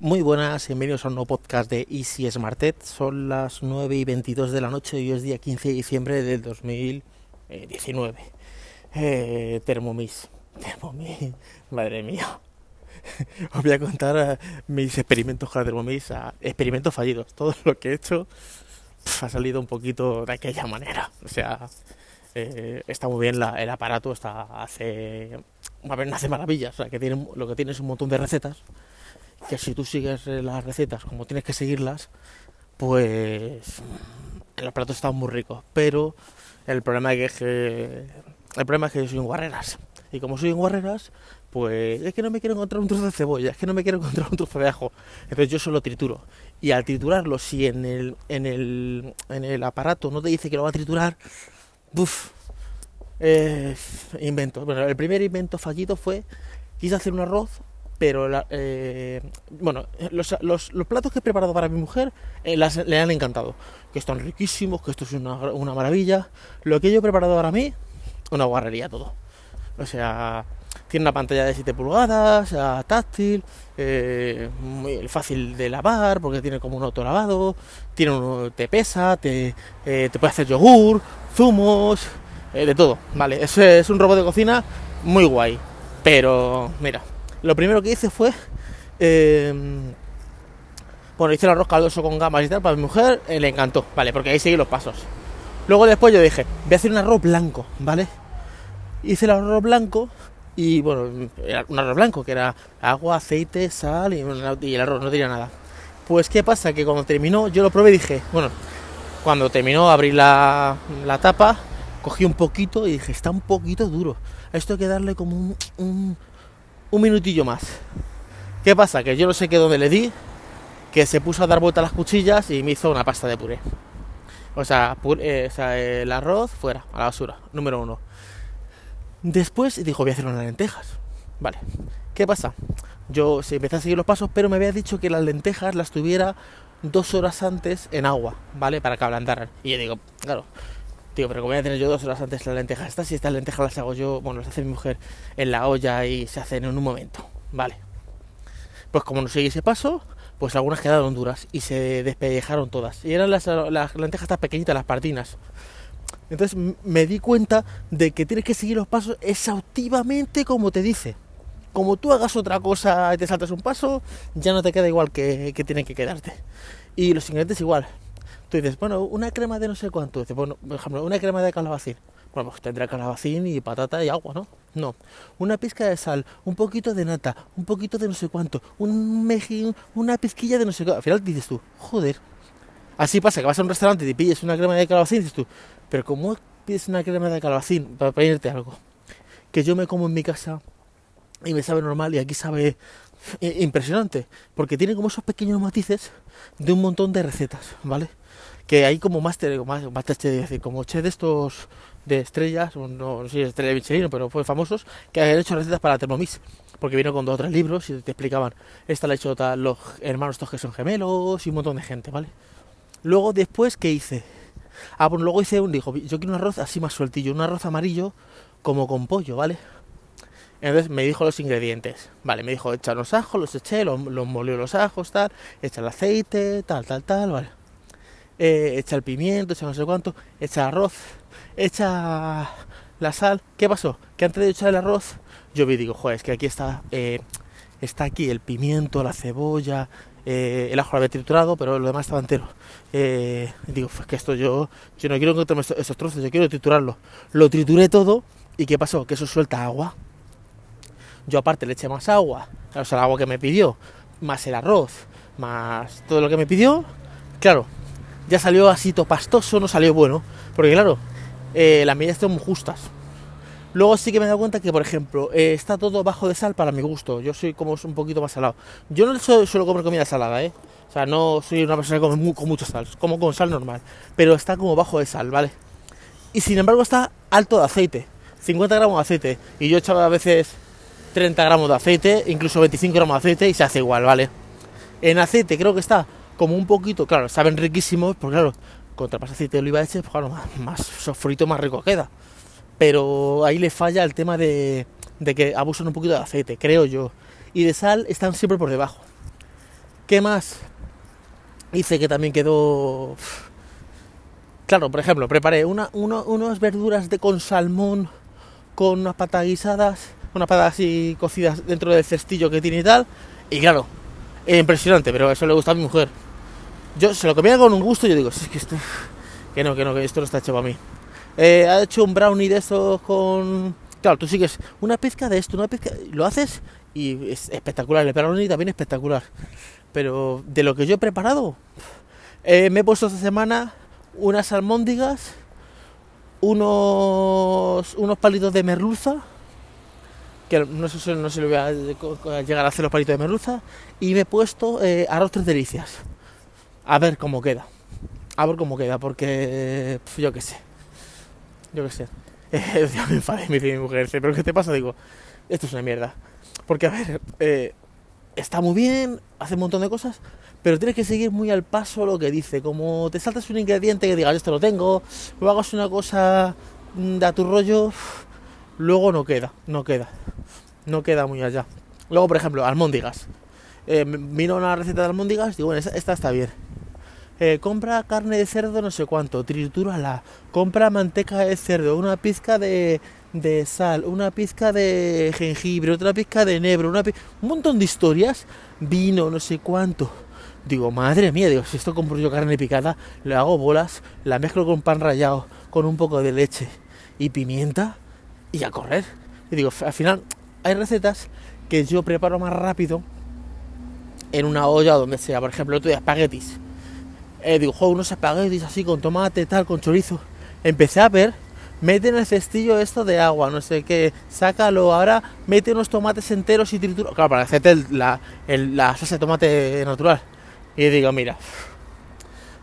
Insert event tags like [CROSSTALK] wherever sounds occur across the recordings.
Muy buenas, bienvenidos a un nuevo podcast de Easy Smartet. Son las 9 y 22 de la noche y hoy es día 15 de diciembre del 2019. Eh, Thermomix. Thermomix, [LAUGHS] madre mía. [LAUGHS] Os voy a contar eh, mis experimentos con la Thermomix, a- experimentos fallidos. Todo lo que he hecho ha salido un poquito de aquella manera. O sea, eh, está muy bien la- el aparato, está hace, a ver, hace maravillas. O sea, que tiene, lo que tiene es un montón de recetas que si tú sigues eh, las recetas como tienes que seguirlas, pues el aparato está muy rico. Pero el problema es que el problema es que yo soy un guarreras. Y como soy un guarreras, pues es que no me quiero encontrar un trozo de cebolla, es que no me quiero encontrar un trozo de ajo. Entonces yo solo trituro. Y al triturarlo, si en el, en el, en el aparato no te dice que lo va a triturar. Eh, invento. Bueno, el primer invento fallido fue, quise hacer un arroz, pero eh, bueno, los, platos que he preparado para mi mujer eh, le han encantado. Que están riquísimos, que esto es una, maravilla. Lo que yo he preparado para mí, una guarrería todo. O sea, tiene una pantalla de 7 pulgadas, táctil, eh, muy fácil de lavar porque tiene como un autolavado, tiene un, te pesa, te, te puede hacer yogur, zumos, de todo. Vale, es, es un robot de cocina muy guay. Pero, mira, lo primero que hice fue. eh, bueno, hice el arroz caldoso con gamas y tal para mi mujer, eh, le encantó, ¿vale? Porque ahí seguí los pasos. Luego después yo dije, voy a hacer un arroz blanco, ¿vale? Hice el arroz blanco y bueno, era un arroz blanco que era agua, aceite, sal y, el arroz, no tenía nada. Pues qué pasa, que cuando terminó yo lo probé y dije, bueno, cuando terminó abrí la, la tapa, cogí un poquito y dije, está un poquito duro. Esto hay que darle como un, un minutillo más. ¿Qué pasa? Que yo no sé qué dónde le di, que se puso a dar vuelta a las cuchillas y me hizo una pasta de puré. O sea, pu- eh, o sea, el arroz fuera, a la basura, número uno. Después dijo, voy a hacer unas lentejas. Vale. ¿Qué pasa? Yo sí, empecé a seguir los pasos, pero me había dicho que las lentejas las tuviera dos horas antes en agua, ¿vale? Para que ablandaran. Y yo digo, claro, pero ¿cómo voy a tener yo dos horas antes las lentejas estas? Si estas lentejas las hago yo, bueno, las hace mi mujer en la olla y se hacen en un momento, ¿vale? Pues como no seguí ese paso, pues algunas quedaron duras y se despellejaron todas. Y eran las, las lentejas estas pequeñitas, las pardinas. Entonces me di cuenta de que tienes que seguir los pasos exhaustivamente como te dice. Como tú hagas otra cosa y te saltas un paso, ya no te queda igual que, que tiene que quedarte. Y los ingredientes igual. Tú dices, bueno, una crema de no sé cuánto. Dices, bueno, por ejemplo, una crema de calabacín. Bueno, pues tendrá calabacín y patata y agua, ¿no? No. Una pizca de sal, un poquito de nata, un poquito de no sé cuánto, un mejín, una pizquilla de no sé cuánto. Al final dices tú, joder. Así pasa que vas a un restaurante y te pilles una crema de calabacín y dices tú, pero ¿cómo pides una crema de calabacín para pedirte algo? Que yo me como en mi casa y me sabe normal y aquí sabe eh, impresionante. Porque tiene como esos pequeños matices de un montón de recetas, ¿vale? Que hay como máster, más, decir, como chef de estos de estrellas, no, no sé si es estrella de Michelin, pero fue famosos, que han hecho recetas para Thermomix. Porque vino con dos o tres libros y te explicaban, esta la ha hecho tal, los hermanos estos que son gemelos y un montón de gente, ¿vale? Luego después, ¿qué hice? Ah, bueno, luego hice un, dijo, yo quiero un arroz así más sueltillo, un arroz amarillo como con pollo, ¿vale? Entonces me dijo los ingredientes. Vale, me dijo, echa los ajos, los eché, los, los los ajos, tal, echa el aceite, tal, tal, tal, vale. Eh, echa el pimiento, echa no sé cuánto, echa arroz, echa la sal. ¿Qué pasó? Que antes de echar el arroz, yo vi, digo, joder, es que aquí está, eh, está aquí el pimiento, la cebolla, eh, el ajo lo había triturado, pero lo demás estaba entero. Digo, pues que esto yo, yo no quiero encontrarme estos, estos trozos, yo quiero triturarlo. Lo trituré todo y ¿qué pasó? Que eso suelta agua. Yo aparte le eché más agua, o sea, el agua que me pidió, más el arroz, más todo lo que me pidió. Claro, ya salió así todo pastoso, no salió bueno. Porque claro, eh, las medidas son muy justas. Luego sí que me he dado cuenta que, por ejemplo, eh, está todo bajo de sal para mi gusto. Yo soy como un poquito más salado. Yo no suelo comer comida salada, ¿eh? O sea, no soy una persona que come con mucha sal. Como con sal normal. Pero está como bajo de sal, ¿vale? Y sin embargo está alto de aceite. 50 gramos de aceite. Y yo echaba a veces 30 gramos de aceite, incluso 25 gramos de aceite y se hace igual, ¿vale? En aceite creo que está como un poquito, claro, saben riquísimos, porque claro, contra más aceite de oliva eches, pues claro, más, más sofrito más rico queda. Pero ahí le falla el tema de, que abusan un poquito de aceite, creo yo. Y de sal están siempre por debajo. ¿Qué más? Hice que también quedó... Claro, por ejemplo, preparé una, unas verduras con salmón con unas patatas guisadas, unas patatas así cocidas dentro del cestillo que tiene y tal. Y claro, impresionante, pero eso le gusta a mi mujer. Yo se lo comía con un gusto y yo digo, es que esto, que no, que no, que esto no está hecho para mí. Eh, ha hecho un brownie de eso con... Claro, tú sigues una pizca de esto, una pizca... Lo haces y es espectacular. El brownie también espectacular. Pero de lo que yo he preparado, eh, me he puesto esta semana unas almóndigas, unos, unos palitos de merluza, que no sé, no sé si lo voy a llegar a hacer los palitos de merluza, y me he puesto eh, arroz tres delicias. A ver cómo queda. A ver cómo queda, porque yo qué sé. Yo qué sé. [LAUGHS] Eh, me enfadé, me dice mi mujer, pero ¿qué te pasa? Digo, esto es una mierda. Porque, a ver, eh, está muy bien, hace un montón de cosas, pero tienes que seguir muy al paso lo que dice. Como te saltas un ingrediente que digas, esto lo tengo, o hagas una cosa de a tu rollo, luego no queda, no queda, no queda muy allá. Luego, por ejemplo, almóndigas. Eh, una receta de almóndigas, digo, bueno, esta, está bien. Eh, compra carne de cerdo no sé cuánto, tritúrala, compra manteca de cerdo, una pizca de, sal, una pizca de jengibre, otra pizca de enebro, una un montón de historias, vino, no sé cuánto. Digo, madre mía, digo, si esto compro yo carne picada, le hago bolas, la mezclo con pan rallado, con un poco de leche y pimienta y a correr. Y digo, al final hay recetas que yo preparo más rápido en una olla donde sea, por ejemplo, otro día espaguetis. Eh, digo, unos espaguetis así con tomate, tal, con chorizo. Empecé a ver mete en el cestillo esto de agua, no sé qué, sácalo, ahora mete unos tomates enteros y tritura, claro, para hacerte la, la salsa de tomate natural. Y digo, mira,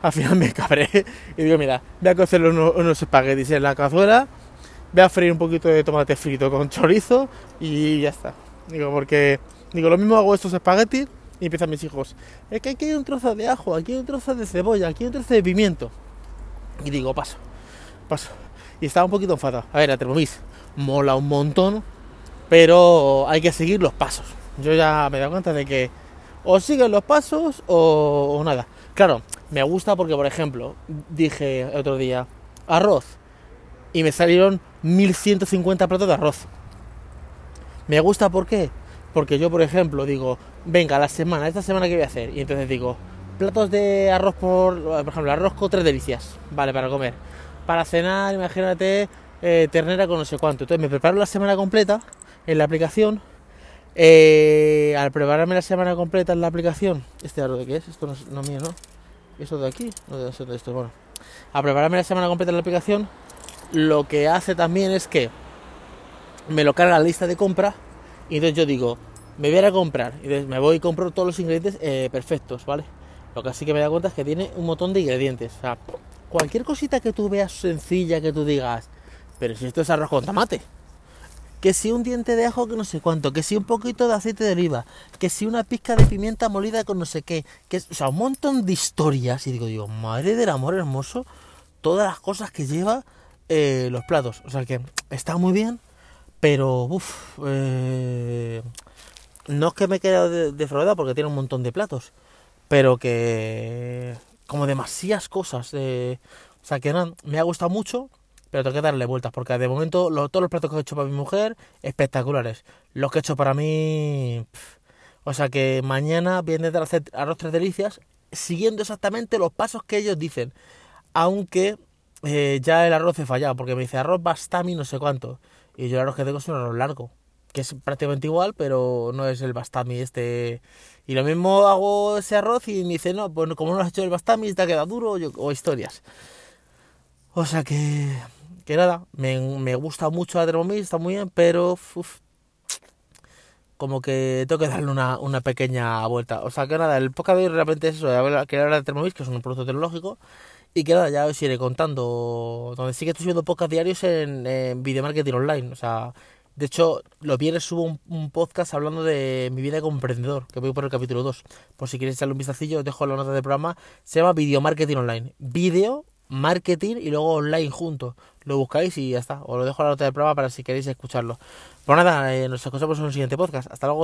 al final me cabré [LAUGHS] y digo, mira, voy a cocer unos, espaguetis en la cazuela, voy a freír un poquito de tomate frito con chorizo y ya está. Digo, porque, digo, lo mismo hago estos espaguetis y empiezan mis hijos, es que aquí hay un trozo de ajo, aquí hay un trozo de cebolla, aquí hay un trozo de pimiento. Y digo, paso, paso y estaba un poquito enfadado. A ver, la Thermomix mola un montón, pero hay que seguir los pasos. Yo ya me he dado cuenta de que o siguen los pasos o, nada. Claro, me gusta porque, por ejemplo, dije el otro día arroz y me salieron 1150 platos de arroz. Me gusta ¿por qué? Porque yo, por ejemplo, digo, venga, la semana, esta semana que voy a hacer, y entonces digo, platos de arroz por, por ejemplo, arroz con tres delicias, vale, para comer para cenar, imagínate, eh, ternera con no sé cuánto. Entonces me preparo la semana completa en la aplicación. Eh, al prepararme la semana completa en la aplicación, ¿este aro de qué es? Esto no es mío, ¿no? ¿Eso de aquí? No ser de esto, bueno. Al prepararme la semana completa en la aplicación, lo que hace también es que me lo carga la lista de compra y entonces yo digo, me voy a ir a comprar. Y me voy y compro todos los ingredientes eh, perfectos, ¿vale? Lo que sí que me da cuenta es que tiene un montón de ingredientes. O sea, cualquier cosita que tú veas sencilla, que tú digas, pero si esto es arroz con tomate, que si un diente de ajo que no sé cuánto, que si un poquito de aceite de oliva, que si una pizca de pimienta molida con no sé qué, que o sea, un montón de historias y digo, digo, madre del amor hermoso, todas las cosas que lleva eh, los platos, o sea que está muy bien, pero uff, eh, no es que me he quedado defraudado porque tiene un montón de platos, pero que como demasiadas cosas. o sea, que me ha gustado mucho, pero tengo que darle vueltas, porque de momento todos los platos que he hecho para mi mujer, espectaculares. Los que he hecho para mí... o sea que mañana voy a hacer arroz tres delicias, siguiendo exactamente los pasos que ellos dicen. Aunque eh, ya el arroz he fallado, porque me dice arroz bastami no sé cuánto. Y yo el arroz que tengo es un arroz largo, que es prácticamente igual, pero no es el bastami este y lo mismo hago ese arroz y me dice, no, pues como no has hecho el bastami, te ha quedado duro o historias. O sea que, que nada, me, me gusta mucho la Thermomix, está muy bien, pero como que tengo que darle una, una pequeña vuelta. O sea que nada, el podcast de hoy realmente es eso, que hablar de Thermomix, que es un producto tecnológico, y que nada, ya os iré contando, donde sí que estoy subiendo podcast diarios en, en Video Marketing Online, o sea de hecho, los viernes subo un, podcast hablando de mi vida como emprendedor, que voy por el capítulo 2. Por si queréis echarle un vistacillo, os dejo la nota del programa. Se llama Video Marketing Online. Video, marketing y luego online juntos. Lo buscáis y ya está. Os lo dejo la nota del programa para si queréis escucharlo. Pues nada, nos escuchamos en un siguiente podcast. Hasta luego.